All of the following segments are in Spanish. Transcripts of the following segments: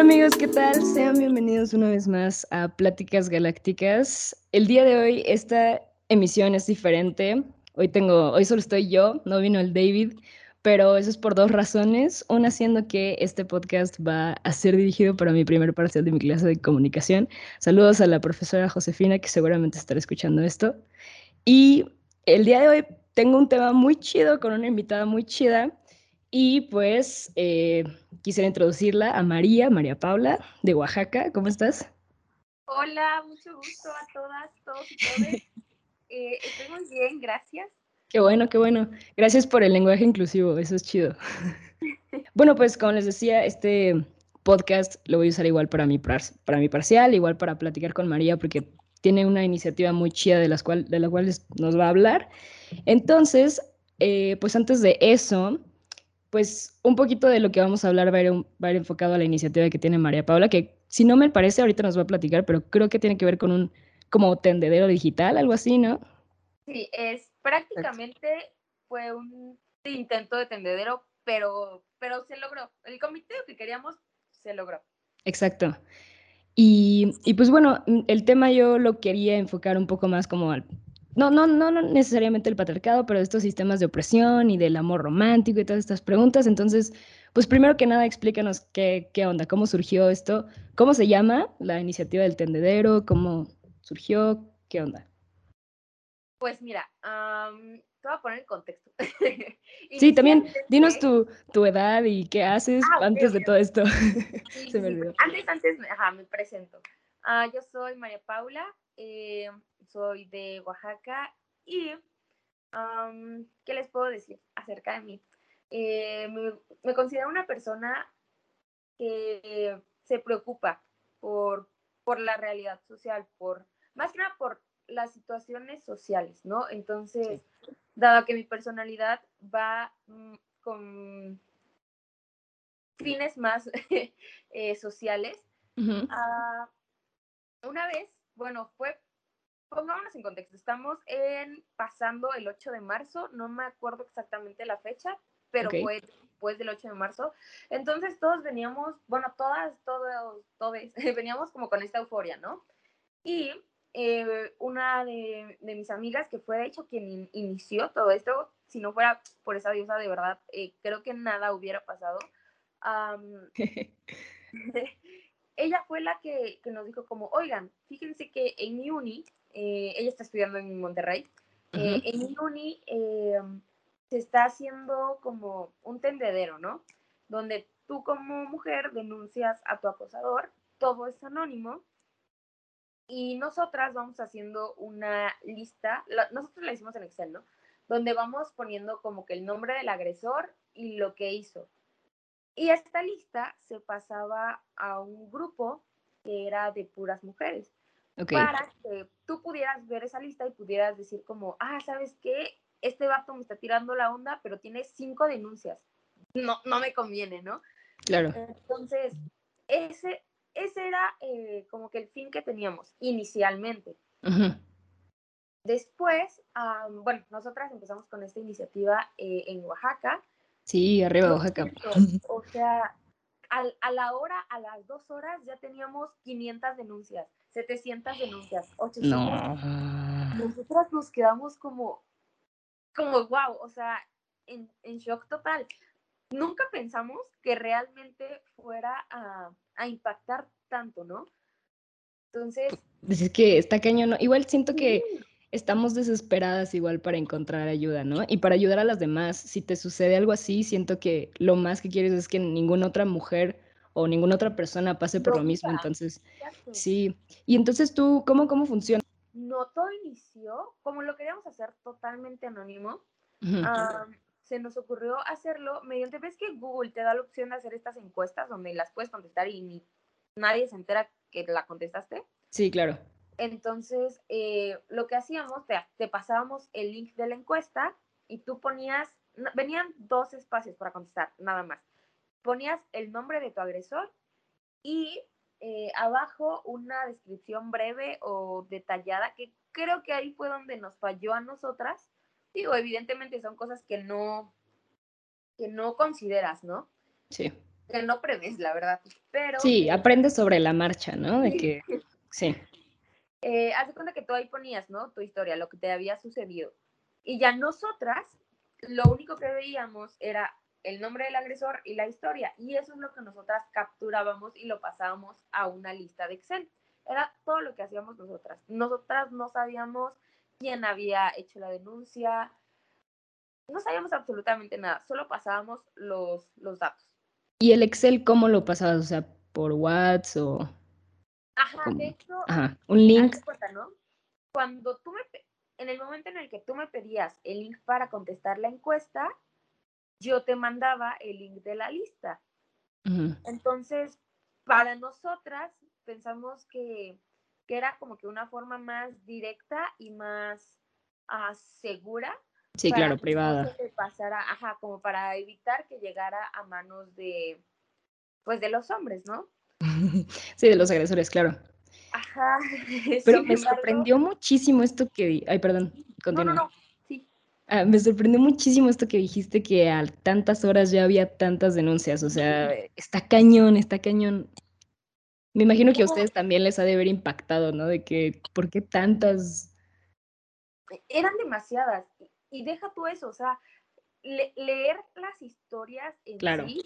Hola amigos, ¿qué tal? Sean bienvenidos una vez más a Pláticas Galácticas. El día de hoy esta emisión es diferente. Hoy tengo, hoy solo estoy yo, no vino el David, pero eso es por dos razones. Una siendo que este podcast va a ser dirigido para mi primer parcial de mi clase de comunicación. Saludos a la profesora Josefina que seguramente estará escuchando esto. Y el día de hoy tengo un tema muy chido con una invitada muy chida y pues eh, quisiera introducirla a María, María Paula, de Oaxaca. ¿Cómo estás? Hola, mucho gusto a todas, todos y todas. Eh, estoy muy bien, gracias. Qué bueno, qué bueno. Gracias por el lenguaje inclusivo, eso es chido. bueno, pues como les decía, este podcast lo voy a usar igual para mi, para mi parcial, igual para platicar con María, porque tiene una iniciativa muy chida de, las cual, de la cual nos va a hablar. Entonces, eh, pues antes de eso, pues un poquito de lo que vamos a hablar va a, ir, va a ir enfocado a la iniciativa que tiene María Paula, que si no me parece, ahorita nos va a platicar, pero creo que tiene que ver con un como tendedero digital, algo así, ¿no? Sí, es prácticamente fue un intento de tendedero, pero, pero se logró. El comité que queríamos se logró. Exacto. Y, y, pues bueno, el tema yo lo quería enfocar un poco más como al no, no, no, necesariamente el patriarcado, pero estos sistemas de opresión y del amor romántico y todas estas preguntas. Entonces, pues primero que nada, explícanos qué, qué onda, cómo surgió esto, cómo se llama la iniciativa del tendedero, cómo surgió, qué onda. Pues mira, te voy a poner en contexto. sí, también dinos tu, tu, edad y qué haces ah, antes de todo esto. Se me olvidó. Antes, antes, ajá, me presento. Ah, yo soy María Paula, eh, soy de Oaxaca y ¿qué les puedo decir acerca de mí? Eh, me, considero una persona que se preocupa por, por la realidad social, por más que nada por las situaciones sociales, ¿no? Entonces, dado que mi personalidad va mm, con fines más eh, sociales, ah, una vez, bueno, fue pongámonos en contexto, estamos en pasando el 8 de marzo, no me acuerdo exactamente la fecha, pero fue después del 8 de marzo. Entonces todos veníamos, bueno, todas, todos, todos, veníamos como con esta euforia, ¿no? Y eh, una de, mis amigas, que fue de hecho quien inició todo esto, si no fuera por esa diosa de verdad, eh, creo que nada hubiera pasado. ella fue la que, que, nos dijo como, oigan, fíjense que en mi uni eh, ella está estudiando en Monterrey. Eh, en uni eh, se está haciendo como un tendedero, ¿no? Donde tú como mujer denuncias a tu acosador, todo es anónimo, y nosotras vamos haciendo una lista, nosotros la hicimos en Excel, ¿no? Donde vamos poniendo como que el nombre del agresor y lo que hizo. Y esta lista se pasaba a un grupo que era de puras mujeres para que tú pudieras ver esa lista y pudieras decir como, ah, ¿sabes qué? Este vato me está tirando la onda, pero tiene cinco denuncias. No, no me conviene, ¿no? Claro. Entonces, ese, ese era eh, como que el fin que teníamos inicialmente. Después, bueno, nosotras empezamos con esta iniciativa eh, en Oaxaca. Sí, arriba Oaxaca. O sea, a la hora, a las dos horas, ya teníamos 500 denuncias. 700 denuncias, 800. No. Nosotras nos quedamos como, como, wow, o sea, en, en shock total. Nunca pensamos que realmente fuera a, a impactar tanto, ¿no? Entonces... Pues es que está cañón, ¿no? Igual siento que estamos desesperadas igual para encontrar ayuda, ¿no? Y para ayudar a las demás. Si te sucede algo así, siento que lo más que quieres es que ninguna otra mujer o ninguna otra persona pase por lo, mismo. Entonces, sí. Y entonces tú, ¿cómo, cómo funciona? No, todo inició, como lo queríamos hacer totalmente anónimo, se nos ocurrió hacerlo mediante, ves que Google te da la opción de hacer estas encuestas donde las puedes contestar y ni, nadie se entera que la contestaste. Sí, claro. Entonces, eh, lo que hacíamos, te, te pasábamos el link de la encuesta y tú ponías, venían dos espacios para contestar, nada más ponías el nombre de tu agresor y eh, abajo una descripción breve o detallada, que creo que ahí fue donde nos falló a nosotras. Digo, evidentemente son cosas que no, que no consideras, ¿no? Sí. que no prevés, la verdad. Pero, sí, aprendes sobre la marcha, ¿no? De que, sí. Eh, haz cuenta que tú ahí ponías, ¿no? Tu historia, lo que te había sucedido. Y ya nosotras, lo único que veíamos era el nombre del agresor y la historia. Y eso es lo que nosotras capturábamos y lo pasábamos a una lista de Excel. Era todo lo que hacíamos nosotras. Nosotras no sabíamos quién había hecho la denuncia, no sabíamos absolutamente nada, solo pasábamos los, los datos. ¿Y el Excel cómo lo pasabas? O sea, por WhatsApp. Ajá, de hecho... Ajá, un link. ¿no? Cuando tú me... En el momento en el que tú me pedías el link para contestar la encuesta, yo te mandaba el link de la lista. Entonces, para nosotras, pensamos que, que, era como que una forma más directa y más uh, segura Sí, claro, privada. Que pasara, ajá, como para evitar que llegara a manos de, pues, de los hombres, ¿no? sí, de los agresores, claro. Ajá. Pero me sorprendió muchísimo esto que, ay, perdón, continúa. No, no, no. Sí. Ah, me sorprendió muchísimo esto que dijiste que a tantas horas ya había tantas denuncias, o sea, está cañón, está cañón. Me imagino que a ustedes también les ha de haber impactado, ¿no? De que, ¿por qué tantas? Eran demasiadas y deja tú eso, o sea, leer las historias en claro. sí,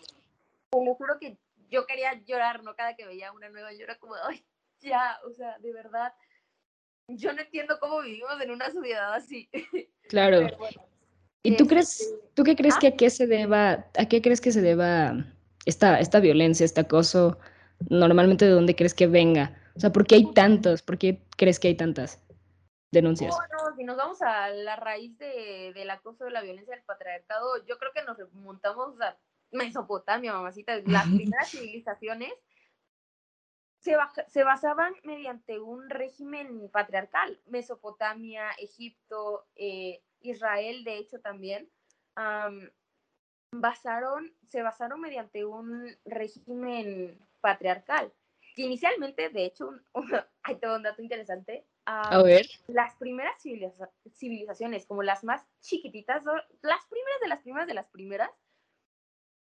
te lo juro que yo quería llorar, ¿no? Cada que veía una nueva, yo era como, ay, ya, o sea, de verdad, yo no entiendo cómo vivimos en una sociedad así. Claro. ¿Y tú crees, este, tú qué crees que a ¿ah? qué se deba, a qué crees que se deba esta, esta violencia, este acoso? Normalmente, ¿de dónde crees que venga? O sea, ¿por qué hay tantos? ¿Por qué crees que hay tantas? denuncias. Bueno, si nos vamos a la raíz de, del acoso de la violencia del patriarcado, yo creo que nos remontamos a Mesopotamia, mamacita. Las primeras civilizaciones se, se, basaban mediante un régimen patriarcal. Mesopotamia, Egipto, eh, Israel, de hecho, también. basaron, se basaron mediante un régimen patriarcal. Que inicialmente, de hecho, hay todo un dato interesante, a ver. Las primeras civilizaciones, como las más chiquititas, las primeras de las primeras de las primeras,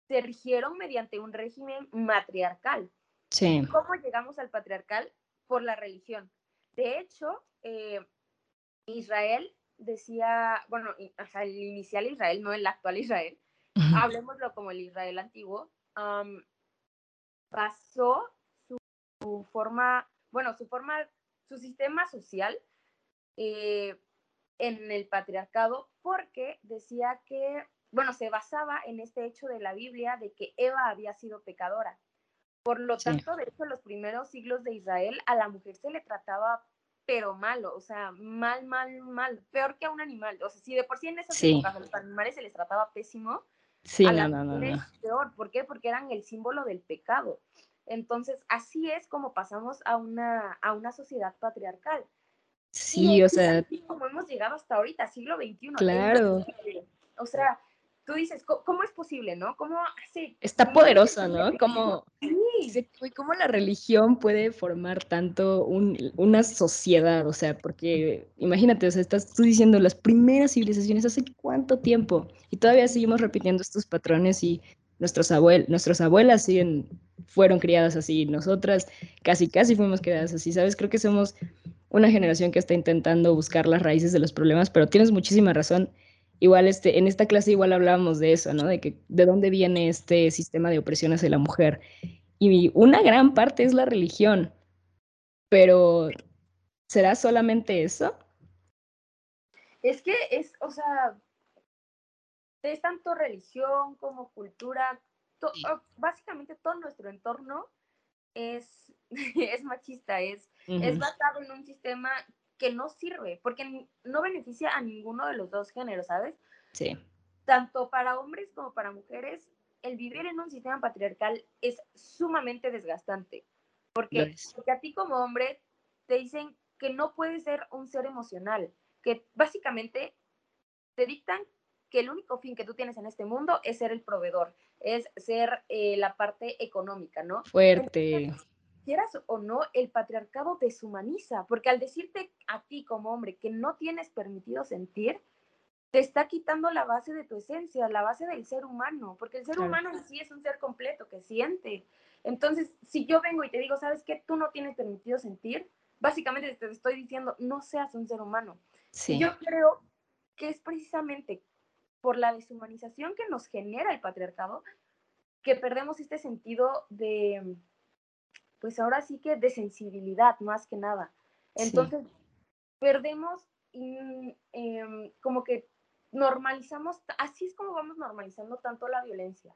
se rigieron mediante un régimen matriarcal. Sí. ¿Cómo llegamos al patriarcal? Por la religión. De hecho, eh, Israel decía, bueno, el inicial Israel, no el actual Israel, hablemoslo como el Israel antiguo, pasó su forma, bueno, su forma su sistema social eh, en el patriarcado porque decía que, bueno, se basaba en este hecho de la Biblia de que Eva había sido pecadora. Por lo tanto, de hecho, en los primeros siglos de Israel a la mujer se le trataba pero malo, o sea, mal, mal, mal, peor que a un animal. O sea, si de por sí en esas épocas a los animales se les trataba pésimo, sí, a no, no, no, peor. ¿Por qué? Porque eran el símbolo del pecado. Entonces, así es como pasamos a una, a una sociedad patriarcal. Sí, o sea. Como hemos llegado hasta ahorita, siglo XXI. Claro. O sea, tú dices, ¿cómo, es posible, no? ¿Cómo hace? Está poderosa, ¿no? Como, sí. ¿Cómo la religión puede formar tanto una sociedad? O sea, porque imagínate, o sea, estás tú diciendo las primeras civilizaciones hace cuánto tiempo y todavía seguimos repitiendo estos patrones y nuestros, abuel nuestras abuelas siguen, fueron criadas así, nosotras casi, casi fuimos criadas así, ¿sabes? Creo que somos una generación que está intentando buscar las raíces de los problemas, pero tienes muchísima razón. Igual este, en esta clase igual hablábamos de eso, ¿no? De que de dónde viene este sistema de opresión hacia la mujer. Y una gran parte es la religión. Pero ¿será solamente eso? Es que es, o sea, es tanto religión como cultura, oh, básicamente todo nuestro entorno es, es machista, es, es basado en un sistema que no sirve, porque no beneficia a ninguno de los dos géneros, ¿sabes? Sí. Tanto para hombres como para mujeres, el vivir en un sistema patriarcal es sumamente desgastante, porque, porque a ti como hombre te dicen que no puedes ser un ser emocional, que básicamente te dictan que el único fin que tú tienes en este mundo es ser el proveedor, es ser eh, la parte económica, ¿no? Fuerte. Quieras o no, el patriarcado deshumaniza, porque al decirte a ti como hombre que no tienes permitido sentir, te está quitando la base de tu esencia, la base del ser humano, porque el ser Claro. humano en sí es un ser completo que siente. Entonces, si yo vengo y te digo, ¿sabes qué? Tú no tienes permitido sentir, básicamente te estoy diciendo, no seas un ser humano. Sí, Yo creo que es precisamente por la deshumanización que nos genera el patriarcado que perdemos este sentido de, pues ahora sí que de sensibilidad más que nada. Sí. Entonces, perdemos em, como que normalizamos, así es como vamos normalizando tanto la violencia.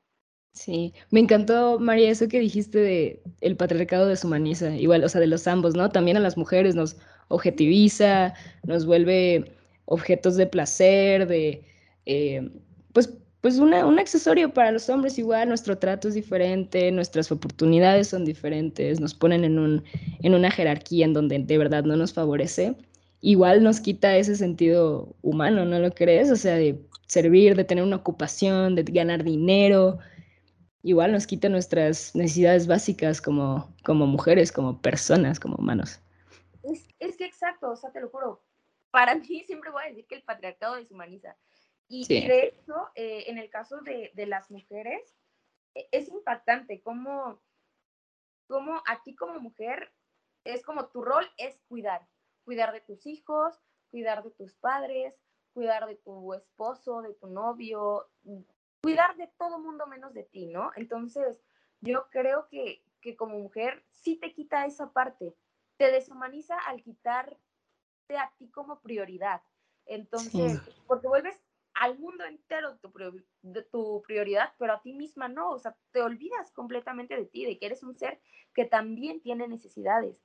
sí. Me encantó, María, eso que dijiste de el patriarcado deshumaniza, igual, o sea, de los ambos, ¿no? También a las mujeres nos objetiviza, nos vuelve objetos de placer, de, eh, pues, pues una- un accesorio para los hombres igual, nuestro trato es diferente, nuestras oportunidades son diferentes, nos ponen en un, en una jerarquía en donde de verdad no nos favorece. Igual nos quita ese sentido humano, ¿no lo crees? O sea, de servir, de tener una ocupación, de ganar dinero, igual nos quita nuestras necesidades básicas como, como mujeres, como personas, como humanos. Es, es que exacto, o sea, te lo juro, para mí siempre voy a decir que el patriarcado deshumaniza. Y, Sí. de hecho, eh, en el caso de, de las mujeres, e- es impactante cómo, cómo aquí como mujer es como tu rol es cuidar, cuidar de tus hijos, cuidar de tus padres, cuidar de tu esposo, de tu novio, cuidar de todo mundo menos de ti, ¿no? Entonces, yo creo que, que como mujer sí te quita esa parte, te deshumaniza al quitarte a ti como prioridad. Entonces, Sí. porque vuelves al mundo entero tu, de tu prioridad, pero a ti misma no, o sea, te olvidas completamente de ti, de que eres un ser que también tiene necesidades,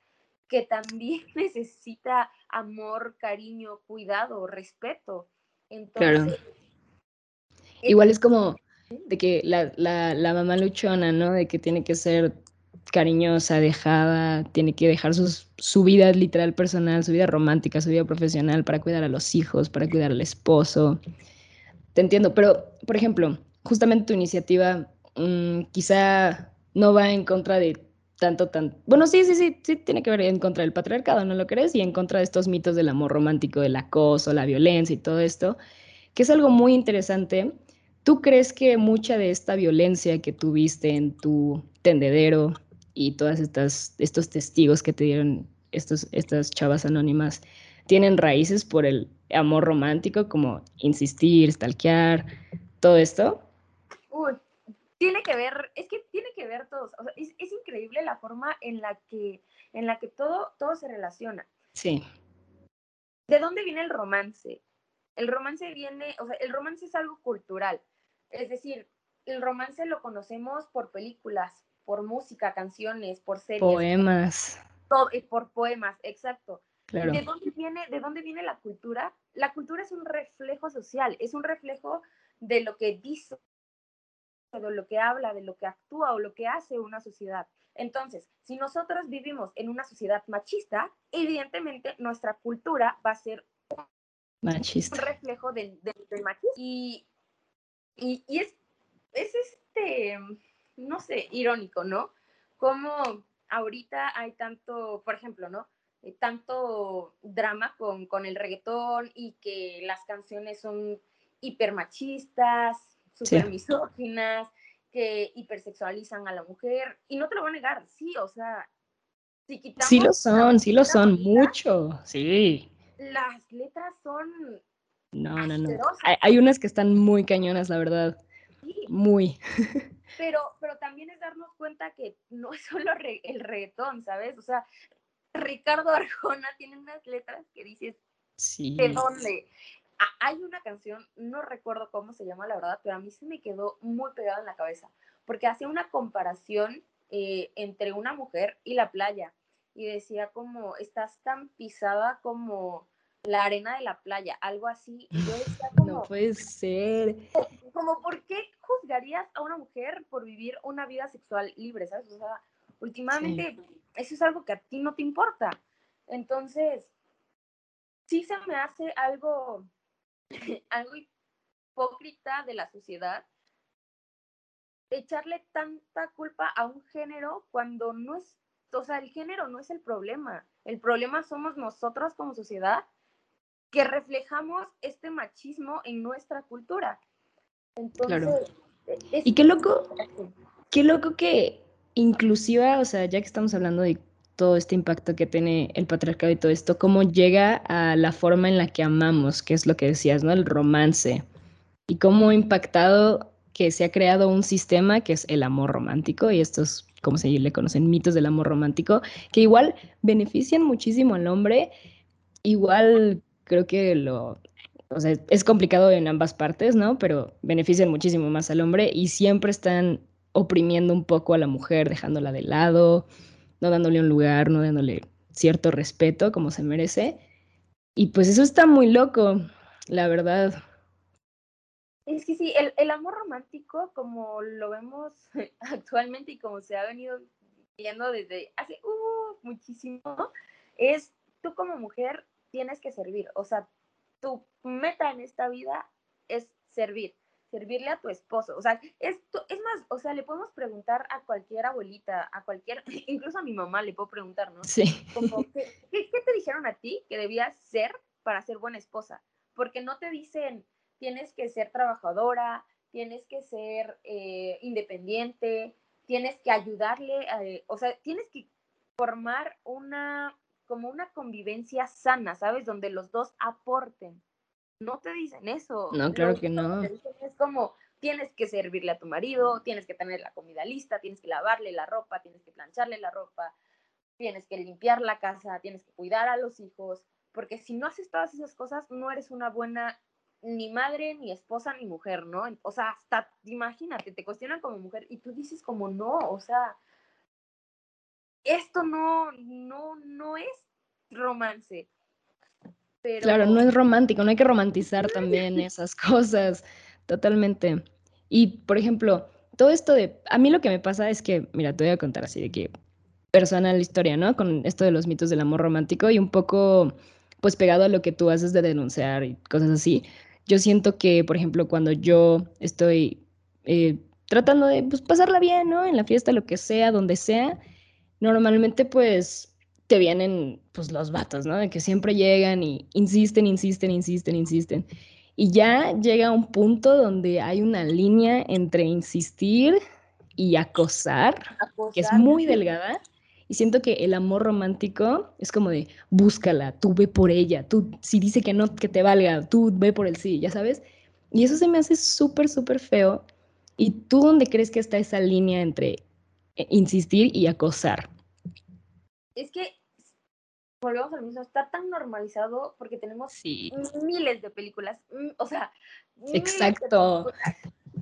que también necesita amor, cariño, cuidado, respeto. Claro. Entonces, Igual es como de que la, la, la mamá luchona, ¿no? De que tiene que ser cariñosa, dejada, tiene que dejar sus, su vida literal personal, su vida romántica, su vida profesional para cuidar a los hijos, para cuidar al esposo. Te entiendo, pero, por ejemplo, justamente tu iniciativa mm, quizá no va en contra de tanto, tan... Bueno, sí, sí, sí, sí, tiene que ver en contra del patriarcado, ¿no lo crees? Y en contra de estos mitos del amor romántico, del acoso, la violencia y todo esto, que es algo muy interesante. ¿Tú crees que mucha de esta violencia que tuviste en tu tendedero y todas estas estos testigos que te dieron estos, estas chavas anónimas tienen raíces por el amor romántico, como insistir, stalkear, todo esto? Uy, tiene que ver, es que tiene que ver todos, o sea, es, es increíble la forma en la que, en la que todo, todo se relaciona. Sí, ¿De dónde viene el romance? El romance viene, o sea, el romance es algo cultural. Es decir, el romance lo conocemos por películas, por música, canciones, por series, poemas, todo, por poemas, exacto. Claro, ¿De dónde viene, de dónde viene la cultura? La cultura es un reflejo social, es un reflejo de lo que dice, de lo que habla, de lo que actúa o lo que hace una sociedad. Entonces, si nosotros vivimos en una sociedad machista, evidentemente nuestra cultura va a ser un machista. reflejo del, del, del machismo. Y, y, y es, es este, no sé, irónico, ¿no? Como ahorita hay tanto, por ejemplo, ¿no? Eh, tanto drama con, con el reggaetón y que las canciones son hipermachistas, super Sí. misóginas, que hipersexualizan a la mujer. Y no te lo voy a negar, sí, o sea, si quitamos Sí lo son, sí lo son, mucho, sí. Las letras son No, no, no. Hay, hay unas que están muy cañonas, la verdad, Sí, muy. pero, pero también es darnos cuenta que no es solo re- el reggaetón, ¿sabes? O sea, Ricardo Arjona tiene unas letras que dices, Sí, ¿de dónde? Ah, hay una canción, no recuerdo cómo se llama la verdad, pero a mí se me quedó muy pegada en la cabeza, porque hacía una comparación eh, entre una mujer y la playa, y decía como, estás tan pisada como la arena de la playa, algo así, y yo decía como, no puede ser. como, ¿por qué juzgarías a una mujer por vivir una vida sexual libre, ¿sabes? O sea, últimamente eso es algo que a ti no te importa. Entonces, sí se me hace algo, algo hipócrita de la sociedad echarle tanta culpa a un género cuando no es, o sea, el género no es el problema. El problema somos nosotros como sociedad que reflejamos este machismo en nuestra cultura. Entonces, e, y qué loco, qué loco que inclusiva, o sea, ya que estamos hablando de todo este impacto que tiene el patriarcado y todo esto, cómo llega a la forma en la que amamos, que es lo que decías, ¿no? El romance. Y cómo ha impactado que se ha creado un sistema que es el amor romántico, y estos, como se le conocen, mitos del amor romántico, que igual benefician muchísimo al hombre, igual creo que lo, o sea, es complicado en ambas partes, ¿no? Pero benefician muchísimo más al hombre y siempre están oprimiendo un poco a la mujer, dejándola de lado, no dándole un lugar, no dándole cierto respeto como se merece. Y pues eso está muy loco, la verdad. Es que sí, el, el amor romántico, como lo vemos actualmente y como se ha venido viendo desde hace uh, muchísimo, es tú como mujer tienes que servir. O sea, tu meta en esta vida es servir servirle a tu esposo. O sea, esto es más, o sea, le podemos preguntar a cualquier abuelita, a cualquier, incluso a mi mamá le puedo preguntar, ¿no? Sí. Como, ¿qué, qué, te dijeron a ti que debías ser para ser buena esposa? Porque no te dicen, tienes que ser trabajadora, tienes que ser eh, independiente, tienes que ayudarle, o sea, tienes que formar una, como una convivencia sana, ¿sabes? Donde los dos aporten no te dicen eso. No, claro que no. Como, tienes que servirle a tu marido, tienes que tener la comida lista, tienes que lavarle la ropa, tienes que plancharle la ropa, tienes que limpiar la casa, tienes que cuidar a los hijos, porque si no haces todas esas cosas, no eres una buena ni madre, ni esposa, ni mujer, ¿no? O sea, hasta, imagínate, te cuestionan como mujer y tú dices como no, o sea, esto no, no, no es romance. Claro, no es romántico, no hay que romantizar también esas cosas, totalmente. Y, por ejemplo, todo esto de, a mí lo que me pasa es que, mira, te voy a contar así de que personal historia, ¿no? Con esto de los mitos del amor romántico y un poco, pues pegado a lo que tú haces de denunciar y cosas así. Yo siento que, por ejemplo, cuando yo estoy eh, tratando de pues, pasarla bien, ¿no? En la fiesta, lo que sea, donde sea, normalmente pues te vienen pues los vatos, ¿no? De que siempre llegan y insisten, insisten, insisten, insisten. Y ya llega un punto donde hay una línea entre insistir y acosar, que es muy delgada. Y siento que el amor romántico es como de, búscala, tú ve por ella, tú si dice que no, que te valga, tú ve por el sí, ya sabes. Y eso se me hace súper, súper feo. ¿Y tú dónde crees que está esa línea entre eh, insistir y acosar? Es que volvemos al mismo, está tan normalizado porque tenemos miles de películas, mm, o sea, exacto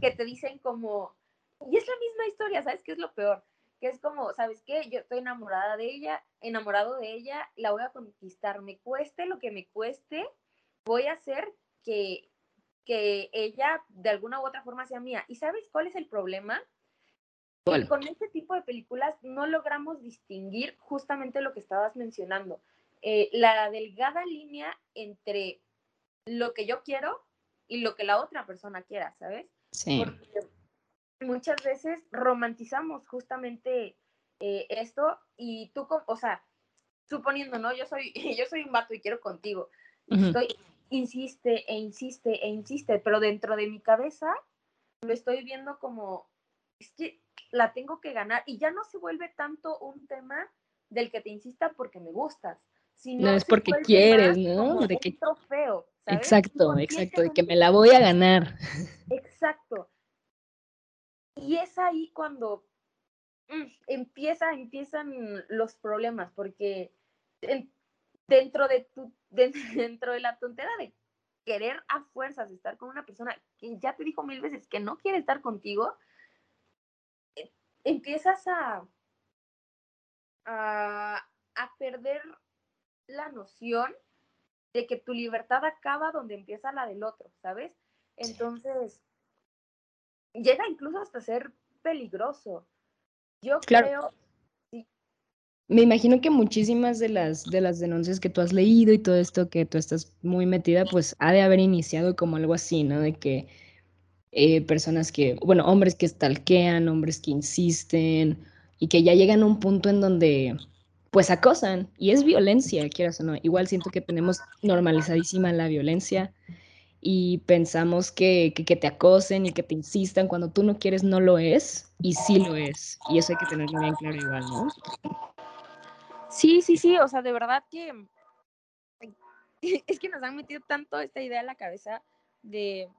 que te dicen como, y es la misma historia, ¿sabes qué es lo peor? Que es como, ¿sabes qué? Yo estoy enamorada de ella, enamorado de ella, la voy a conquistar, me cueste lo que me cueste, voy a hacer que, que ella de alguna u otra forma sea mía. ¿Y sabes cuál es el problema? Con este tipo de películas no logramos distinguir justamente lo que estabas mencionando, eh, la delgada línea entre lo que yo quiero y lo que la otra persona quiera, ¿sabes? Sí. Porque muchas veces romantizamos justamente eh, esto y tú, o sea, suponiendo, ¿no? Yo soy, yo soy un vato y quiero contigo. Estoy, insiste e insiste e insiste, pero dentro de mi cabeza lo estoy viendo como, es que la tengo que ganar y ya no se vuelve tanto un tema del que te insista porque me gustas, sino no es porque quieres, ¿no? De que trofeo, Exacto, exacto, de que me la voy a ganar. Exacto. Y es ahí cuando mm, empieza, empiezan los problemas, porque dentro de tu, dentro de la tontera de querer a fuerzas estar con una persona que ya te dijo mil veces que no quiere estar contigo, empiezas a, a, perder la noción de que tu libertad acaba donde empieza la del otro, ¿sabes? Entonces, llega incluso hasta ser peligroso. Yo creo... Me imagino que muchísimas de las, de las denuncias que tú has leído y todo esto que tú estás muy metida, pues ha de haber iniciado como algo así, ¿no? De que eh, personas que, bueno, hombres que stalkean, hombres que insisten y que ya llegan a un punto en donde pues acosan y es violencia, quieras o no. Igual siento que tenemos normalizadísima la violencia y pensamos que, que, que, te acosen y que te insistan cuando tú no quieres no lo es y sí lo es. Y eso hay que tenerlo bien claro igual, ¿no? Sí, sí, sí, o sea, de verdad que es que nos han metido tanto esta idea en la cabeza de,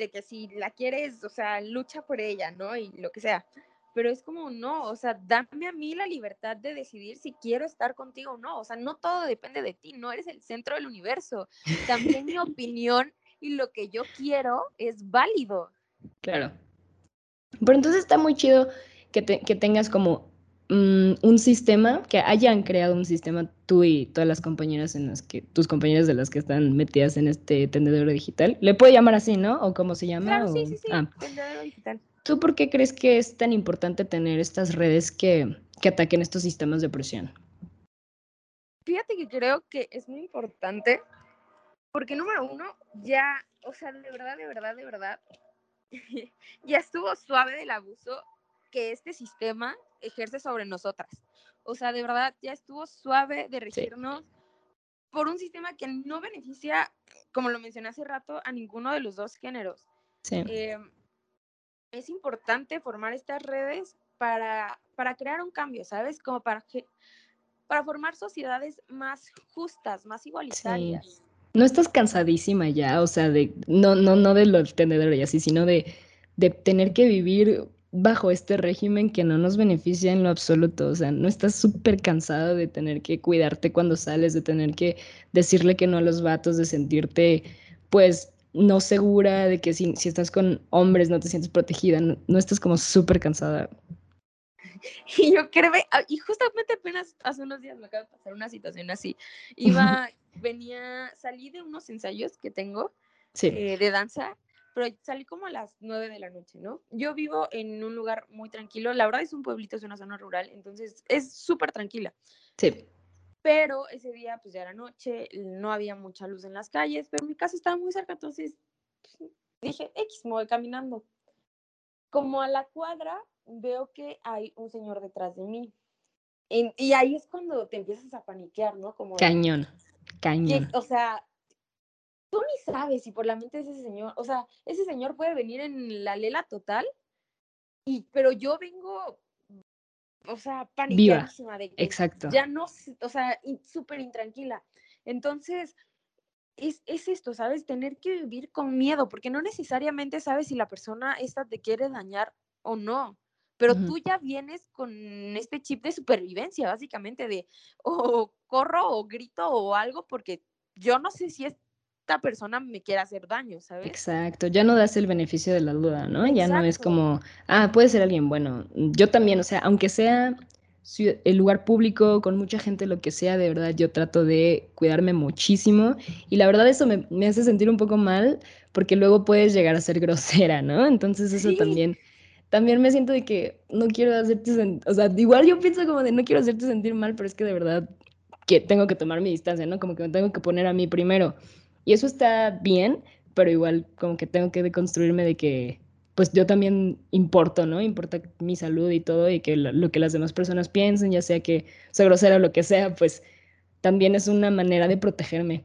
de que si la quieres, o sea, lucha por ella, ¿no? Y lo que sea pero es como, no, o sea, dame a mí la libertad de decidir si quiero estar contigo o no, o sea, no todo depende de ti, no eres el centro del universo, también mi opinión y lo que yo quiero es válido. Claro. Pero entonces está muy chido que, te, que tengas como um, un sistema, que hayan creado un sistema tú y todas las compañeras en las que, tus compañeras de las que están metidas en este tendedero digital. Le puedo llamar así, ¿no? ¿O cómo se llama? Claro, o... sí, sí, sí, ah. tendedero digital. ¿Tú por qué crees que es tan importante tener estas redes que, que ataquen estos sistemas de presión? Fíjate que creo que es muy importante porque número uno, ya, o sea, de verdad, de verdad, de verdad, ya estuvo suave del abuso que este sistema ejerce sobre nosotras. O sea, de verdad, ya estuvo suave de regirnos sí. por un sistema que no beneficia, como lo mencioné hace rato, a ninguno de los dos géneros. Sí. Eh, es importante formar estas redes para, para crear un cambio, ¿sabes? Como para, para formar sociedades más justas, más igualitarias. Sí. No estás cansadísima ya, o sea, de no, no, no de los tendedores y así, sino de, de tener que vivir bajo este régimen que no nos beneficia en lo absoluto. O sea, no estás súper cansada de tener que cuidarte cuando sales, de tener que decirle que no a los vatos, de sentirte, pues, no segura, de que si, si estás con hombres no te sientes protegida, no, no estás como súper cansada. Y yo creo, y justamente apenas hace unos días me acaba de pasar una situación así. Iba, venía, salí de unos ensayos que tengo sí. eh, de danza, pero salí como a las nueve de la noche, ¿no? Yo vivo en un lugar muy tranquilo, la verdad es un pueblito, es una zona rural, entonces es súper tranquila. Sí. Pero ese día, pues ya era noche, no había mucha luz en las calles, pero mi casa estaba muy cerca, entonces dije, X, me voy caminando. Como a la cuadra, veo que hay un señor detrás de mí. En, y ahí es cuando te empiezas a paniquear, ¿no? Como cañón, cañón. Que, o sea, tú ni sabes si por la mente de ese señor, o sea, ese señor puede venir en la lela total, y, pero yo vengo o sea, paniqueadísima de que Exacto. ya no, o sea, súper intranquila. Entonces, es, es, esto, ¿sabes? Tener que vivir con miedo, porque no necesariamente sabes si la persona esta te quiere dañar o no, pero uh -huh. tú ya vienes con este chip de supervivencia, básicamente, de o corro o grito o algo, porque yo no sé si es esta persona me quiere hacer daño, ¿sabes? Exacto, ya no das el beneficio de la duda, ¿no? Exacto. Ya no es como, ah, puede ser alguien bueno. Yo también, o sea, aunque sea el lugar público, con mucha gente, lo que sea, de verdad, yo trato de cuidarme muchísimo. Y la verdad eso me, me hace sentir un poco mal, porque luego puedes llegar a ser grosera, ¿no? Entonces eso sí. también también me siento de que no quiero hacerte sentir, o sea, igual yo pienso como de no quiero hacerte sentir mal, pero es que de verdad que tengo que tomar mi distancia, ¿no? Como que me tengo que poner a mí primero. Y eso está bien, pero igual como que tengo que deconstruirme de que pues yo también importo, ¿no? Importa mi salud y todo, y que lo, lo que las demás personas piensen, ya sea que soy grosera o lo que sea, pues también es una manera de protegerme.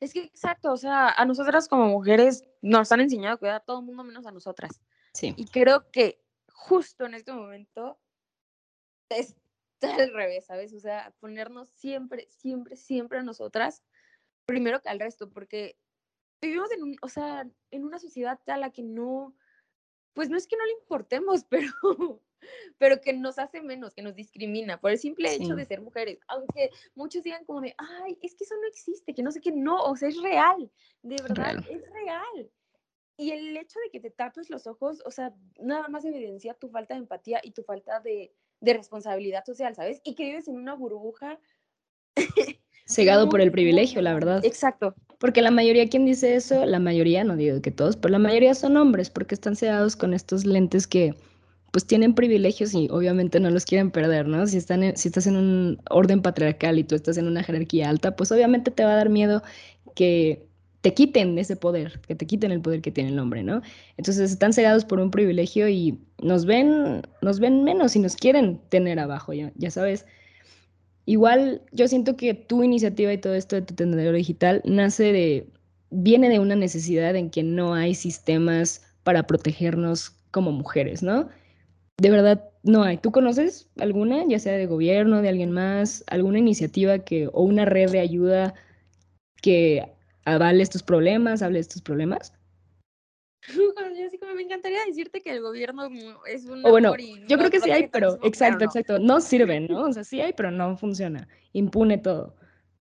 Es que exacto, o sea, a nosotras como mujeres nos han enseñado a cuidar a todo el mundo menos a nosotras. Sí. Y creo que justo en este momento está al revés, ¿sabes? O sea, ponernos siempre, siempre, siempre a nosotras primero que al resto, porque vivimos en, un, o sea, en una sociedad a la que no, pues no es que no le importemos, pero, pero que nos hace menos, que nos discrimina por el simple sí. hecho de ser mujeres. Aunque muchos digan como de, ay, es que eso no existe, que no sé qué, no, o sea, es real, de verdad, real. es real. Y el hecho de que te tapes los ojos, o sea, nada más evidencia tu falta de empatía y tu falta de, de responsabilidad social, ¿sabes? Y que vives en una burbuja cegado por el privilegio, la verdad. Exacto. Porque la mayoría, quien dice eso, la mayoría, no digo que todos, pero la mayoría son hombres, porque están cegados con estos lentes que pues tienen privilegios y obviamente no los quieren perder, ¿no? Si, están en, si estás en un orden patriarcal y tú estás en una jerarquía alta, pues obviamente te va a dar miedo que te quiten ese poder, que te quiten el poder que tiene el hombre, ¿no? Entonces están cegados por un privilegio y nos ven, nos ven menos y nos quieren tener abajo, ya, ya sabes. Igual yo siento que tu iniciativa y todo esto de tu tendedero digital nace de, viene de una necesidad en que no hay sistemas para protegernos como mujeres, ¿no? De verdad, no hay. ¿Tú conoces alguna, ya sea de gobierno, de alguien más, alguna iniciativa que, o una red de ayuda que avale estos problemas, hable de estos problemas? Me encantaría decirte que el gobierno es un. O bueno, yo creo que sí hay, pero exacto, exacto. No sirven, ¿no? O sea, sí hay, pero no funciona. Impune todo.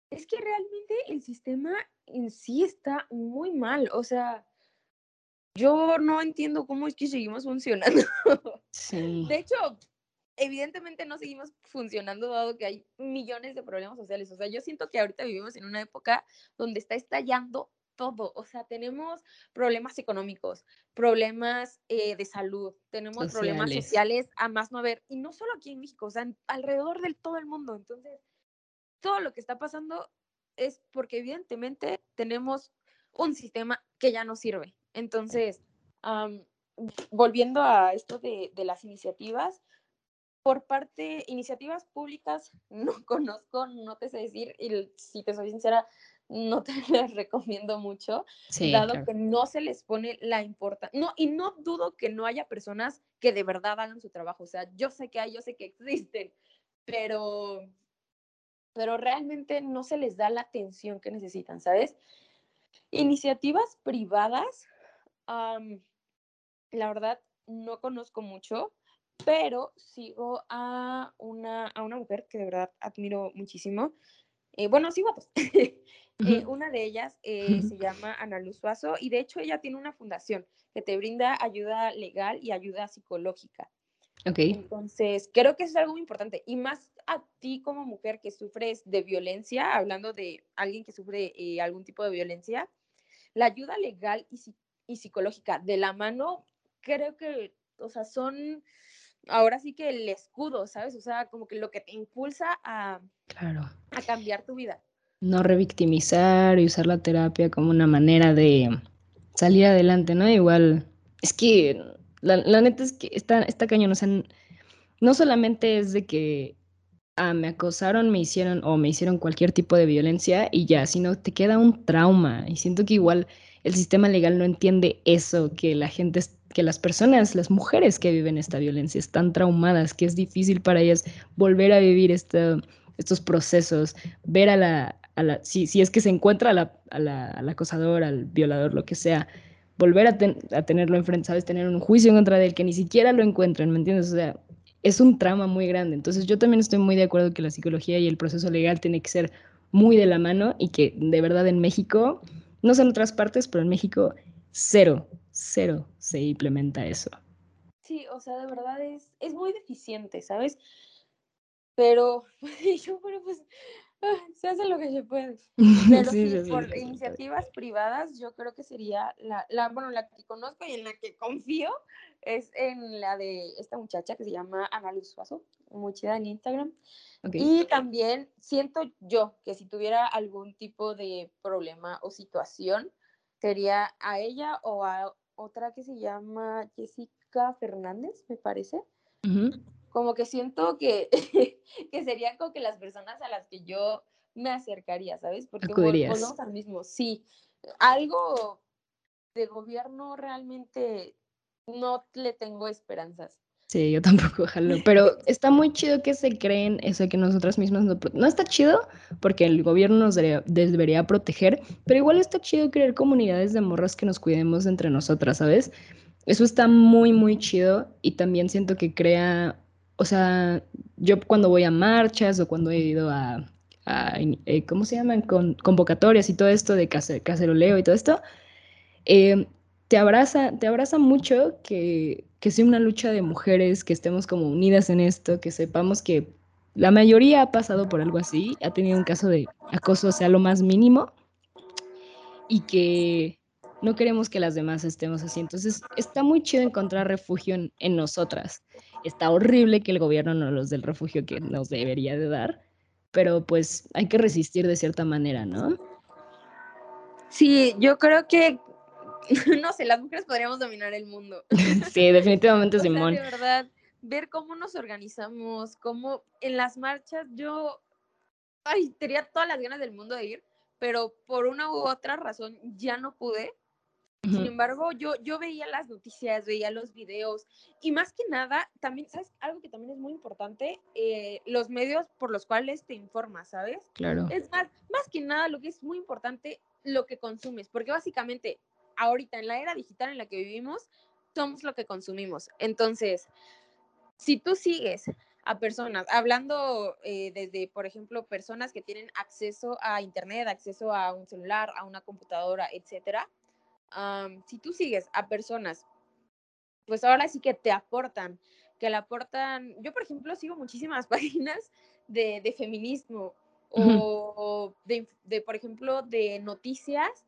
Es que realmente el sistema en sí está muy mal. O sea, yo no entiendo cómo es que seguimos funcionando. Sí. De hecho, evidentemente no seguimos funcionando dado que hay millones de problemas sociales. O sea, yo siento que ahorita vivimos en una época donde está estallando todo. O sea, tenemos problemas económicos, problemas eh, de salud, tenemos problemas sociales a más no ver. Y no solo aquí en México, o sea, alrededor de todo el mundo. Entonces, todo lo que está pasando es porque evidentemente tenemos un sistema que ya no sirve. Entonces, volviendo a esto de, de las iniciativas, por parte, iniciativas públicas, no conozco, no te sé decir, y si te soy sincera, no te las recomiendo mucho, dado que no se les pone la importancia. No, y no dudo que no haya personas que de verdad hagan su trabajo. O sea, yo sé que hay, yo sé que existen, pero, pero realmente no se les da la atención que necesitan, ¿sabes? Iniciativas privadas, la verdad, no conozco mucho, pero sigo a una, a una mujer que de verdad admiro muchísimo. Eh, bueno, sigo a dos. Eh, una de ellas eh, se llama Ana Luz Suazo y de hecho ella tiene una fundación que te brinda ayuda legal y ayuda psicológica. Ok. Entonces, creo que es algo muy importante y más a ti como mujer que sufres de violencia, hablando de alguien que sufre eh, algún tipo de violencia, la ayuda legal y, y psicológica de la mano, creo que, o sea, son ahora sí que el escudo, ¿sabes? O sea, como que lo que te impulsa a, claro. a cambiar tu vida no revictimizar y usar la terapia como una manera de salir adelante, ¿no? Igual, es que la, neta es que está, está cañón, o sea, no solamente es de que ah, me acosaron, me hicieron o me hicieron cualquier tipo de violencia y ya, sino te queda un trauma y siento que igual el sistema legal no entiende eso, que la gente, que las personas, las mujeres que viven esta violencia están traumadas, que es difícil para ellas volver a vivir estos procesos, ver a la, si, es que se encuentra al acosador, al violador, lo que sea, volver a, tenerlo enfrente, ¿sabes? Tener un juicio en contra de él que ni siquiera lo encuentren, ¿me entiendes? O sea, es un trama muy grande. Entonces yo también estoy muy de acuerdo que la psicología y el proceso legal tiene que ser muy de la mano y que de verdad en México, no sé en otras partes, pero en México cero, cero se implementa eso. Sí, o sea, de verdad es, es muy deficiente, ¿sabes? Pero yo, pero pues se hace lo que se puede. Pero sí, por iniciativas privadas, yo creo que sería la, la, bueno, la que conozco y en la que confío es en la de esta muchacha que se llama Ana Luz Suazo, muy chida en Instagram. Y también siento yo que si tuviera algún tipo de problema o situación, sería a ella o a otra que se llama Jessica Fernández, me parece como que siento que, que serían como que las personas a las que yo me acercaría, ¿sabes? Porque volvemos al mismo. Sí, algo de gobierno realmente no le tengo esperanzas. Sí, yo tampoco, ojalá. Pero está muy chido que se creen eso que nosotras mismas no... No está chido porque el gobierno nos debería, proteger, pero igual está chido crear comunidades de morras que nos cuidemos entre nosotras, ¿sabes? Eso está muy, muy chido y también siento que crea o sea, yo cuando voy a marchas o cuando he ido a, eh, ¿cómo se llaman? Con, convocatorias y todo esto de caceroleo y todo esto, eh, te, abraza, te abraza mucho que, que sea una lucha de mujeres, que estemos como unidas en esto, que sepamos que la mayoría ha pasado por algo así, ha tenido un caso de acoso, sea lo más mínimo, y que no queremos que las demás estemos así. Entonces, está muy chido encontrar refugio en, nosotras. Está horrible que el gobierno no nos dé el refugio que nos debería de dar, pero pues hay que resistir de cierta manera, ¿no? Sí, yo creo que, no sé, las mujeres podríamos dominar el mundo. sí, definitivamente, Simón. de verdad, ver cómo nos organizamos, cómo en las marchas yo ay, tenía todas las ganas del mundo de ir, pero por una u otra razón ya no pude. Sin embargo, yo, yo veía las noticias, veía los videos y más que nada, también, ¿sabes? Algo que también es muy importante, eh, los medios por los cuales te informas, ¿sabes? Claro. Es más, más que nada lo que es muy importante, lo que consumes, porque básicamente ahorita en la era digital en la que vivimos, somos lo que consumimos. Entonces, si tú sigues a personas, hablando eh, desde, por ejemplo, personas que tienen acceso a Internet, acceso a un celular, a una computadora, etcétera, si tú sigues a personas, pues ahora sí que te aportan, que le aportan, yo por ejemplo sigo muchísimas páginas de, de feminismo o, de, de, por ejemplo, de noticias,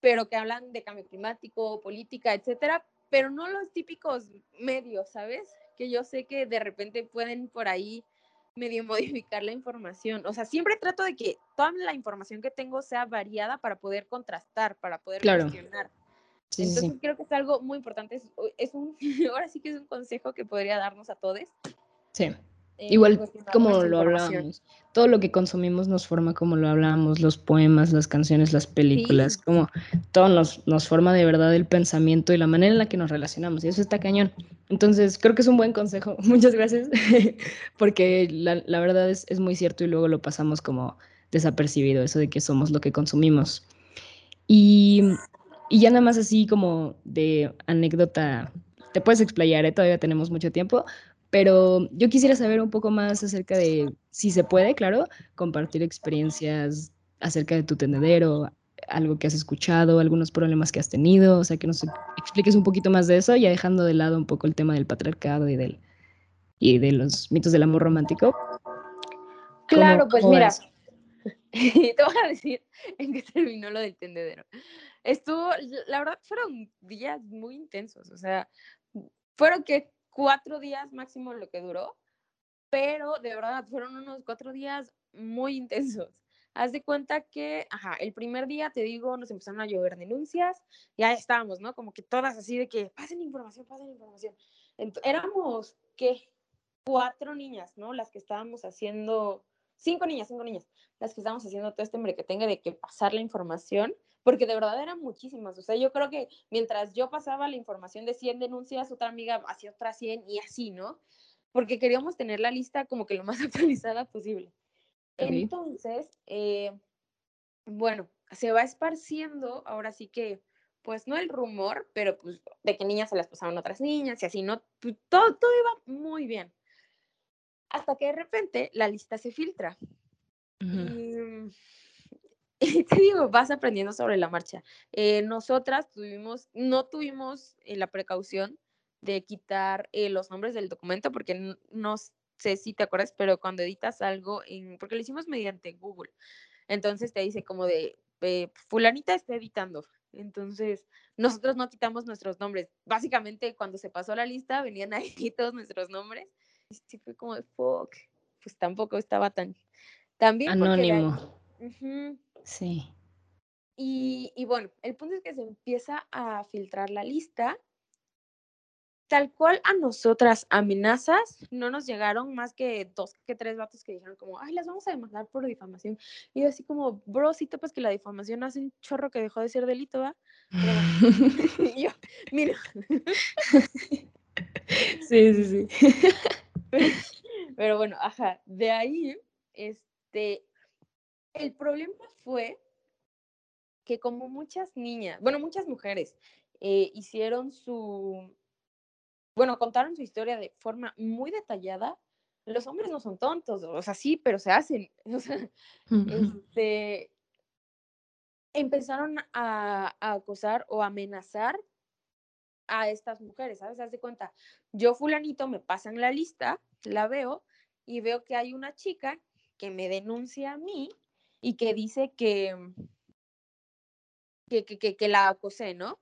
pero que hablan de cambio climático, política, etcétera, pero no los típicos medios, ¿sabes? Que yo sé que de repente pueden por ahí medio modificar la información. O sea, siempre trato de que toda la información que tengo sea variada para poder contrastar, para poder cuestionar. Entonces creo que es algo muy importante. Es, un, ahora sí que es un consejo que podría darnos a todos. Sí. Igual como lo hablábamos, todo lo que consumimos nos forma como lo hablamos, los poemas, las canciones, las películas, como todo nos, nos forma de verdad el pensamiento y la manera en la que nos relacionamos, y eso está cañón. Entonces, creo que es un buen consejo, muchas gracias, porque la, la verdad es, es, muy cierto y luego lo pasamos como desapercibido, eso de que somos lo que consumimos. Y, y ya nada más así como de anécdota, te puedes explayar, ¿eh? todavía tenemos mucho tiempo, pero yo quisiera saber un poco más acerca de, si se puede, claro, compartir experiencias acerca de tu tendedero, algo que has escuchado, algunos problemas que has tenido, o sea, que nos expliques un poquito más de eso, ya dejando de lado un poco el tema del patriarcado y, del, y de los mitos del amor romántico. Claro, pues mira, te voy a decir en qué terminó lo del tendedero. Estuvo, la verdad, fueron días muy intensos, o sea, fueron que cuatro días máximo lo que duró, pero de verdad fueron unos cuatro días muy intensos. Haz de cuenta que, ajá, el primer día, te digo, nos empezaron a llover denuncias, ya estábamos, ¿no? Como que todas así de que pasen información, pasen información. éramos, ¿qué? Cuatro niñas, ¿no? Las que estábamos haciendo, cinco niñas, cinco niñas, las que estábamos haciendo todo este que tenga de que pasar la información porque de verdad eran muchísimas. O sea, yo creo que mientras yo pasaba la información de 100 denuncias, otra amiga hacía otras 100 y así, ¿no? Porque queríamos tener la lista como que lo más actualizada posible. Entonces, eh, bueno, se va esparciendo, ahora sí que, pues no el rumor, pero pues de que niñas se las pasaban otras niñas y así, ¿no? Pues, todo, todo iba muy bien. Hasta que de repente la lista se filtra. y, y te digo, vas aprendiendo sobre la marcha. Eh, nosotras tuvimos, no tuvimos eh, la precaución de quitar eh, los nombres del documento porque no, sé si te acuerdas, pero cuando editas algo, en, porque lo hicimos mediante Google, entonces te dice como de, fulanita está editando. Entonces, nosotros no quitamos nuestros nombres. Básicamente, cuando se pasó la lista, venían ahí todos nuestros nombres. Y sí fue como de, fuck, pues tampoco estaba tan, tan bien. Anónimo. Sí. Y, y, bueno, el punto es que se empieza a filtrar la lista. Tal cual a nosotras amenazas no nos llegaron más que dos que tres vatos que dijeron como, ay, las vamos a demandar por difamación. Y yo así como, bro, sí pues que la difamación hace un chorro que dejó de ser delito, ¿va? y yo, mira. sí, sí, sí. pero bueno, ajá, de ahí, este, el problema fue que como muchas niñas, bueno, muchas mujeres eh, hicieron su, bueno, contaron su historia de forma muy detallada, los hombres no son tontos, o sea, sí, pero se hacen. O sea, este, empezaron a, a, acosar o amenazar a estas mujeres, ¿sabes? Haz de cuenta, yo fulanito me pasan la lista, la veo y veo que hay una chica que me denuncia a mí y que dice que, que, que, que la acosé, ¿no?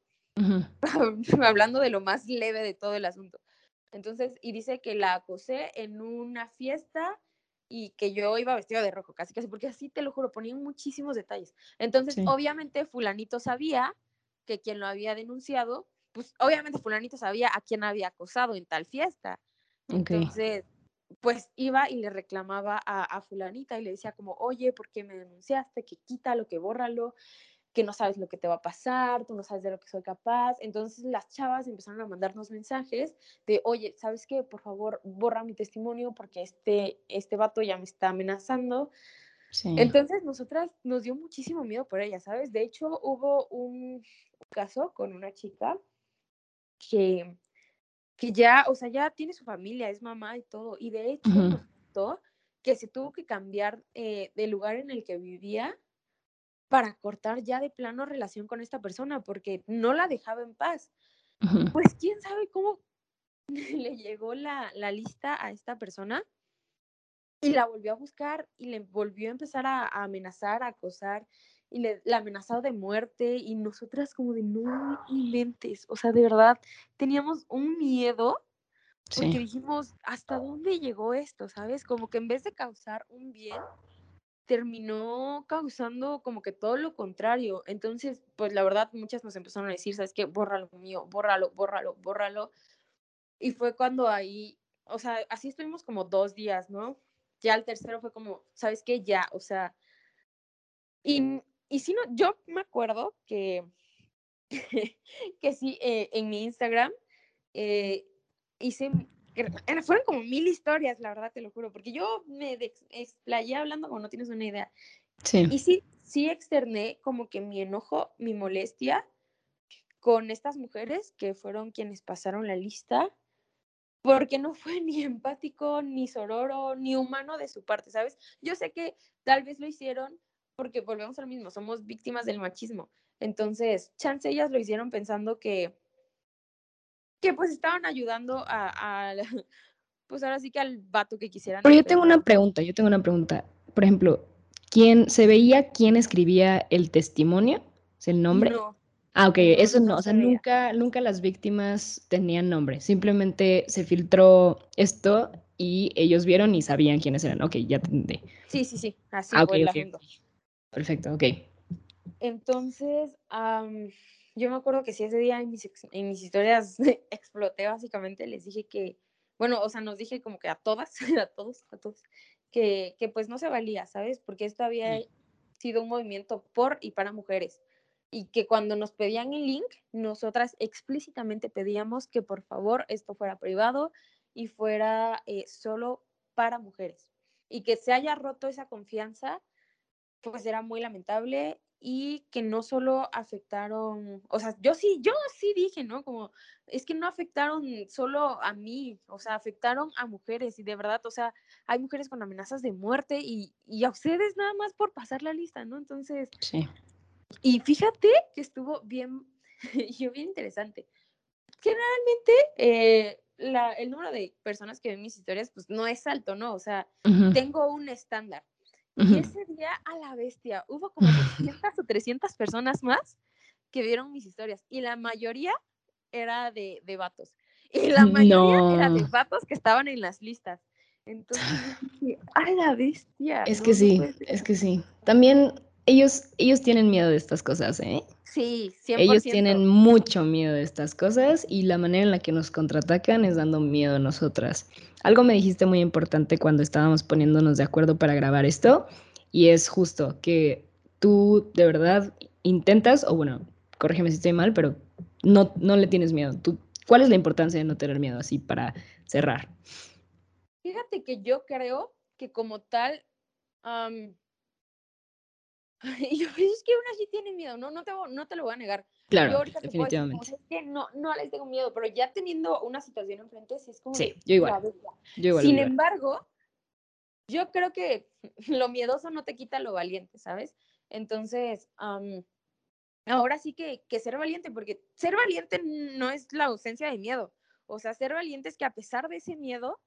Hablando de lo más leve de todo el asunto. Entonces, y dice que la acosé en una fiesta y que yo iba vestido de rojo, casi casi, porque así te lo juro, ponían muchísimos detalles. Entonces, obviamente, fulanito sabía que quien lo había denunciado, pues obviamente fulanito sabía a quién había acosado en tal fiesta. Entonces, pues iba y le reclamaba a, a, fulanita y le decía como, oye, ¿por qué me denunciaste? Que quítalo, que bórralo, que no sabes lo que te va a pasar, tú no sabes de lo que soy capaz. Entonces las chavas empezaron a mandarnos mensajes de, oye, ¿sabes qué? Por favor, borra mi testimonio porque este, este vato ya me está amenazando. Sí. Entonces, nosotras nos dio muchísimo miedo por ella, ¿sabes? De hecho, hubo un caso con una chica que, que ya, o sea, ya tiene su familia, es mamá y todo, y de hecho uh -huh. nos contó que se tuvo que cambiar eh, del lugar en el que vivía para cortar ya de plano relación con esta persona porque no la dejaba en paz. Uh -huh. Pues quién sabe cómo le llegó la, la, lista a esta persona y la volvió a buscar y le volvió a empezar a, a amenazar, a acosar y le, la amenazó de muerte y nosotras como de no mentes, o sea, de verdad teníamos un miedo porque sí. dijimos, ¿hasta dónde llegó esto? ¿Sabes? Como que en vez de causar un bien, terminó causando como que todo lo contrario. Entonces, pues la verdad, muchas nos empezaron a decir, ¿sabes qué? Bórralo mío, bórralo, bórralo, bórralo. Y fue cuando ahí, o sea, así estuvimos como dos días, ¿no? Ya el tercero fue como, ¿sabes qué? Ya, o sea, y, y sí, no, yo me acuerdo que, que sí, eh, en mi Instagram eh, hice fueron como mil historias, la verdad, te lo juro, porque yo me explayé hablando como no tienes una idea. Sí. Y sí, sí externé como que mi enojo, mi molestia con estas mujeres que fueron quienes pasaron la lista, porque no fue ni empático, ni sororo, ni humano de su parte, ¿sabes? Yo sé que tal vez lo hicieron porque volvemos a lo mismo, somos víctimas del machismo. Entonces, chance ellas lo hicieron pensando que que pues estaban ayudando a, a, pues ahora sí que al vato que quisieran. Pero yo tengo una pregunta, yo tengo una pregunta. Por ejemplo, ¿quién se veía quién escribía el testimonio? ¿Es el nombre? No. Ah, ok, eso no, o sea, nunca, nunca las víctimas tenían nombre, simplemente se filtró esto y ellos vieron y sabían quiénes eran. Ok, ya te entendí. Sí, sí, sí, así Ah, ok, fue. Perfecto, ok. Entonces, yo me acuerdo que sí, ese día en mis, ex- en mis historias exploté básicamente, les dije que, bueno, o sea, nos dije como que a todas, a todos, a todos, que, que pues no se valía, ¿sabes? Porque esto había sido un movimiento por y para mujeres. Y que cuando nos pedían el link, nosotras explícitamente pedíamos que por favor esto fuera privado y fuera eh, solo para mujeres. Y que se haya roto esa confianza pues era muy lamentable y que no solo afectaron, o sea, yo sí, yo sí dije, ¿no? Como, es que no afectaron solo a mí, o sea, afectaron a mujeres y de verdad, o sea, hay mujeres con amenazas de muerte y, y a ustedes nada más por pasar la lista, ¿no? Entonces, Sí. y fíjate que estuvo bien, yo bien interesante. Generalmente, eh, la, el número de personas que ven mis historias, pues no es alto, ¿no? O sea, tengo un estándar. Y ese día a la bestia hubo como 200 o 300 personas más que vieron mis historias y la mayoría era de, de vatos. Y la mayoría era de No, vatos que estaban en las listas. Entonces dije, ¡a la bestia! es No, que no sí, es que sí. También ellos, ellos tienen miedo de estas cosas, ¿eh? Sí, Ellos 100%. tienen mucho miedo de estas cosas y la manera en la que nos contraatacan es dando miedo a nosotras. Algo me dijiste muy importante cuando estábamos poniéndonos de acuerdo para grabar esto y es justo que tú de verdad intentas, o bueno, corrígeme si estoy mal, pero no, no le tienes miedo. Tú, ¿cuál es la importancia de no tener miedo así para cerrar? Fíjate que yo creo que como tal, y yo, es que una sí tiene miedo, no, no te, no te lo voy a negar. Yo Claro, ahorita te puedo decir, definitivamente. es que no, no les tengo miedo, pero ya teniendo una situación enfrente, sí es como Sí, yo igual, yo Sin igual. embargo, yo creo que lo miedoso no te quita lo valiente, ¿sabes? Entonces, am, ahora sí que, que ser valiente, porque ser valiente no es la ausencia de miedo. O sea, ser valiente es que a pesar de ese miedo,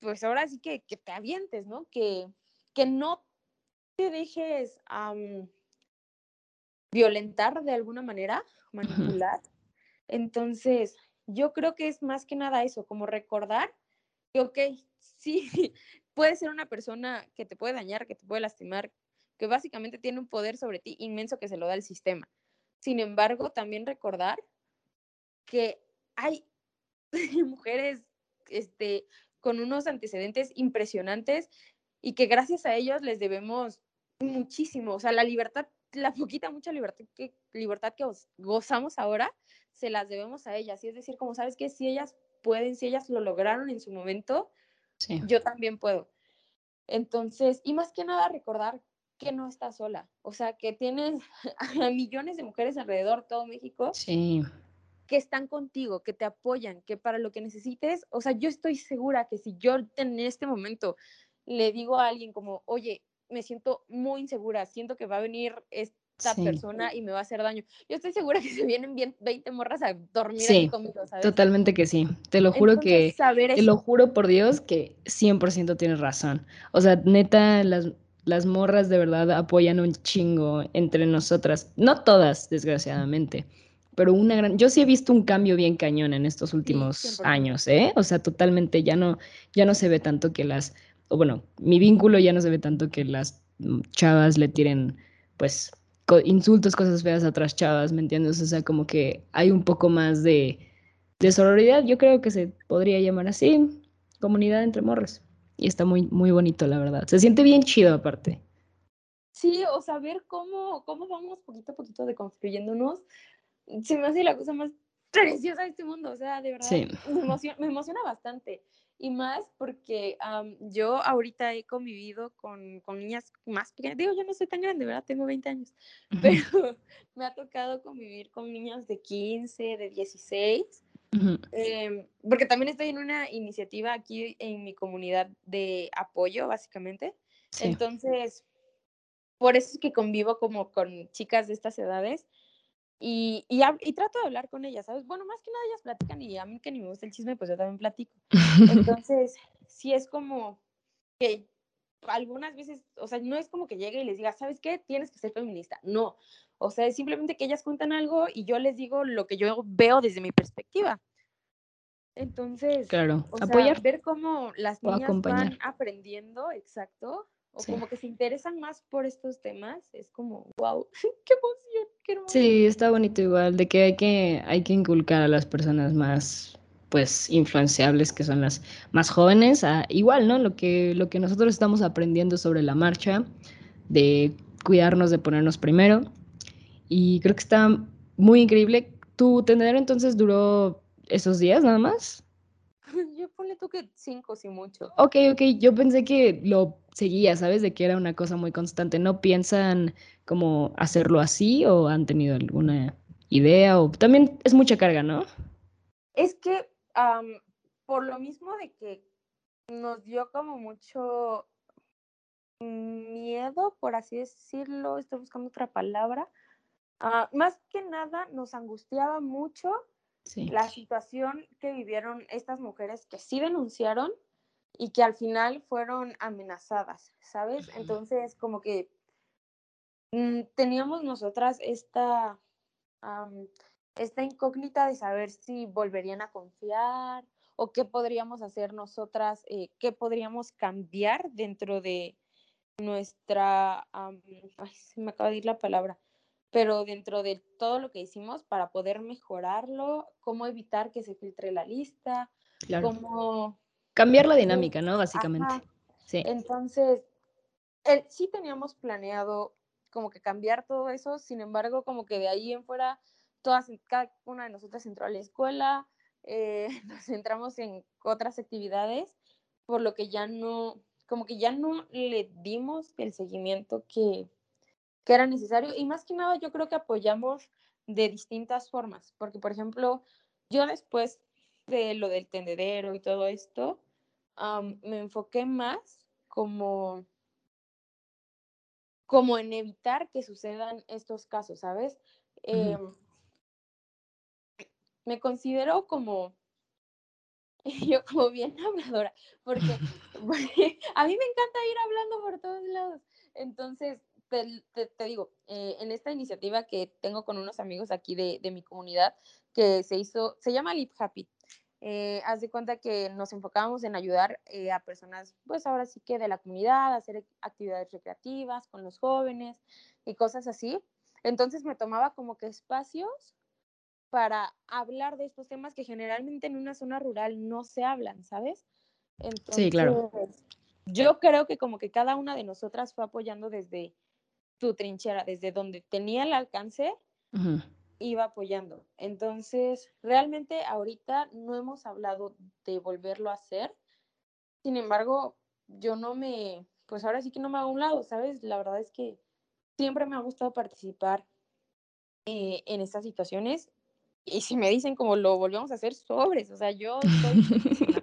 pues ahora sí que, que te avientes, ¿no? Que, que no te dejes am, violentar de alguna manera, manipular. Entonces, yo creo que es más que nada eso, como recordar que, ok, sí, puede ser una persona que te puede dañar, que te puede lastimar, que básicamente tiene un poder sobre ti inmenso que se lo da el sistema. Sin embargo, también recordar que hay mujeres este, con unos antecedentes impresionantes y que gracias a ellos les debemos muchísimo. O sea, la libertad, la poquita, mucha libertad que, libertad que gozamos ahora, se las debemos a ellas. Y es decir, como sabes que si ellas pueden, si ellas lo lograron en su momento, yo también puedo. Entonces, y más que nada recordar que no estás sola, o sea, que tienes a millones de mujeres alrededor todo México sí. que están contigo, que te apoyan, que para lo que necesites, o sea, yo estoy segura que si yo en este momento le digo a alguien como, oye, me siento muy insegura, siento que va a venir esta persona y me va a hacer daño. Yo estoy segura que se vienen bien 20 morras a dormir sí, conmigo, ¿sabes? Totalmente que sí. Te lo juro que te lo juro por Dios que 100% tienes razón. O sea, neta las las morras de verdad apoyan un chingo entre nosotras. No todas, desgraciadamente, pero una gran... Yo sí he visto un cambio bien cañón en estos últimos años, ¿eh? O sea, totalmente ya no, ya no se ve tanto que las o bueno, mi vínculo ya no se ve tanto que las chavas le tiren, pues, insultos, cosas feas a otras chavas, ¿me entiendes? O sea, como que hay un poco más de, de sororidad, yo creo que se podría llamar así, comunidad entre morros. Y está muy, muy bonito, la verdad. Se siente bien chido aparte. Sí, o sea, ver cómo, cómo vamos poquito a poquito deconstruyéndonos, se me hace la cosa más preciosa de este mundo, o sea, de verdad, me, emociona, me emociona bastante. Y más porque yo ahorita he convivido con, con, niñas más pequeñas. Digo, yo no soy tan grande, ¿verdad? Tengo 20 años. Pero me ha tocado convivir con niñas de 15, de 16. Em, porque también estoy en una iniciativa aquí en mi comunidad de apoyo, básicamente. Entonces, por eso es que convivo como con chicas de estas edades y, y, trato de hablar con ellas, ¿sabes? Bueno, más que nada ellas platican y a mí que ni me gusta el chisme, pues yo también platico. Entonces, sí es como que algunas veces, o sea, no es como que llegue y les diga, ¿sabes qué? Tienes que ser feminista. No, o sea, es simplemente que ellas cuentan algo y yo les digo lo que yo veo desde mi perspectiva. Entonces, claro, apoyar. ver cómo las niñas van aprendiendo, exacto, o como que se interesan más por estos temas, es como, wow, qué emoción, qué hermoso. Sí, está bonito igual, de que hay que, hay que inculcar a las personas más, pues, influenciables, que son las más jóvenes, a, igual, ¿no? Lo que, lo que nosotros estamos aprendiendo sobre la marcha, de cuidarnos, de ponernos primero, y creo que está muy increíble. ¿Tu tendedero entonces duró esos días nada más? Yo ponle tú que cinco, si mucho. Ok, ok, yo pensé que lo seguía, ¿sabes? De que era una cosa muy constante. ¿No piensan como hacerlo así o han tenido alguna idea? O también es mucha carga, ¿no? Es que por lo mismo de que nos dio como mucho miedo, por así decirlo, estoy buscando otra palabra. Ah, más que nada nos angustiaba mucho la situación que vivieron estas mujeres que sí denunciaron y que al final fueron amenazadas, ¿sabes? Entonces, como que mm, teníamos nosotras esta, esta incógnita de saber si volverían a confiar o qué podríamos hacer nosotras, eh, qué podríamos cambiar dentro de nuestra, ay, se me acaba de ir la palabra, pero dentro de todo lo que hicimos para poder mejorarlo, cómo evitar que se filtre la lista, cómo... Cambiar la dinámica, ¿no? Básicamente. Sí. Entonces, sí teníamos planeado como que cambiar todo eso, sin embargo, como que de ahí en fuera, todas, cada una de nosotras entró a la escuela, eh, nos centramos en otras actividades, por lo que ya no, como que ya no le dimos el seguimiento que, que era necesario y más que nada yo creo que apoyamos de distintas formas, porque por ejemplo, yo después de lo del tendedero y todo esto, me enfoqué más como, como en evitar que sucedan estos casos, ¿sabes? Em, me considero como, yo como bien habladora, porque a mí me encanta ir hablando por todos lados. Entonces, te, digo, eh, en esta iniciativa que tengo con unos amigos aquí de, mi comunidad, que se hizo, se llama Lip Happy. Eh, haz de cuenta que nos enfocábamos en ayudar eh, a personas, pues ahora sí que de la comunidad, hacer actividades recreativas con los jóvenes y cosas así. Entonces me tomaba como que espacios para hablar de estos temas que generalmente en una zona rural no se hablan, ¿sabes? sí, claro. Yo creo que como que cada una de nosotras fue apoyando desde su trinchera, desde donde tenía el alcance, iba apoyando. Entonces, realmente ahorita no hemos hablado de volverlo a hacer. Sin embargo, yo no me, pues ahora sí que no me hago un lado, ¿sabes? La verdad es que siempre me ha gustado participar eh, en estas situaciones. Y si me dicen como lo volvemos a hacer, sobres. O sea, yo estoy...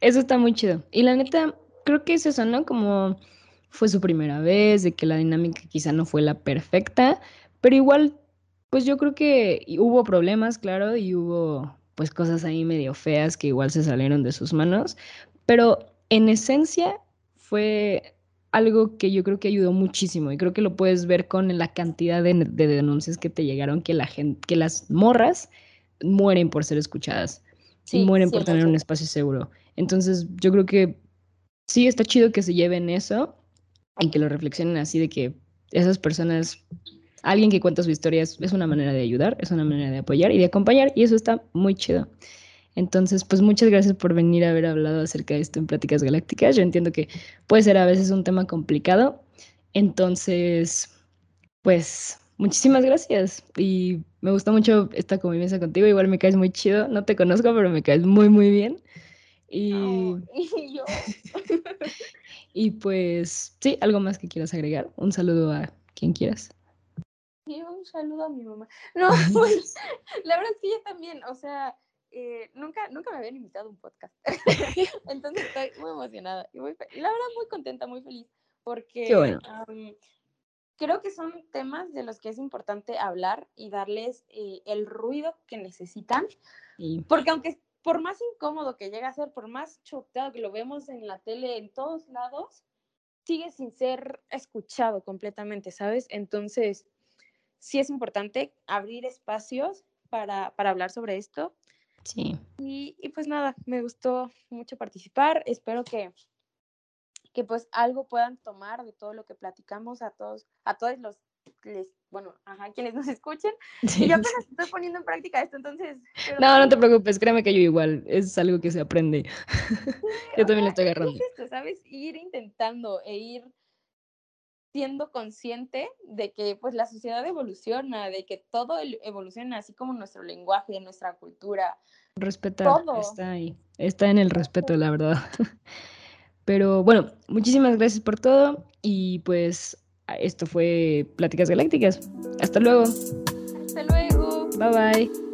eso está muy chido. Y la neta, creo que es eso, ¿no? Como fue su primera vez, de que la dinámica quizá no fue la perfecta, pero igual, pues yo creo que hubo problemas, claro, y hubo pues cosas ahí medio feas que igual se salieron de sus manos, pero en esencia fue algo que yo creo que ayudó muchísimo y creo que lo puedes ver con la cantidad de, denuncias que te llegaron que la gente, que las morras mueren por ser escuchadas y mueren por tener un espacio seguro. Entonces, yo creo que sí está chido que se lleven eso y que lo reflexionen así de que esas personas, alguien que cuenta su historia es, una manera de ayudar, es una manera de apoyar y de acompañar y eso está muy chido. Entonces, pues muchas gracias por venir a haber hablado acerca de esto en Pláticas Galácticas. Yo entiendo que puede ser a veces un tema complicado. Entonces, pues muchísimas gracias y me gusta mucho esta convivencia contigo. Igual me caes muy chido. No te conozco, pero me caes muy, muy bien. Y, y yo. Y pues, sí, algo más que quieras agregar. Un saludo a quien quieras. Sí, un saludo a mi mamá. No, pues, la verdad es que yo también, o sea, eh, nunca, nunca me habían invitado a un podcast. Entonces estoy muy emocionada y muy, la verdad muy contenta, muy feliz, porque creo que son temas de los que es importante hablar y darles eh, el ruido que necesitan. Porque aunque por más incómodo que llegue a ser, por más choteado que lo vemos en la tele en todos lados, sigue sin ser escuchado completamente, ¿sabes? Entonces, sí es importante abrir espacios para, para hablar sobre esto. Sí. Y, y, pues nada, me gustó mucho participar. Espero que, que pues algo puedan tomar de todo lo que platicamos a todos, a todos los les, bueno, ajá, quienes nos escuchen. Y yo apenas estoy poniendo en práctica esto, entonces. No, no te preocupes, créeme que yo igual, es algo que se aprende. yo también lo estoy agarrando. Es esto, ¿sabes? Ir intentando e ir siendo consciente de que pues la sociedad evoluciona, de que todo evoluciona, así como nuestro lenguaje, nuestra cultura. Respetar, todo. está ahí, está en el respeto, la verdad. Pero bueno, muchísimas gracias por todo y pues esto fue Pláticas Galácticas. Hasta luego. Hasta luego. Bye bye.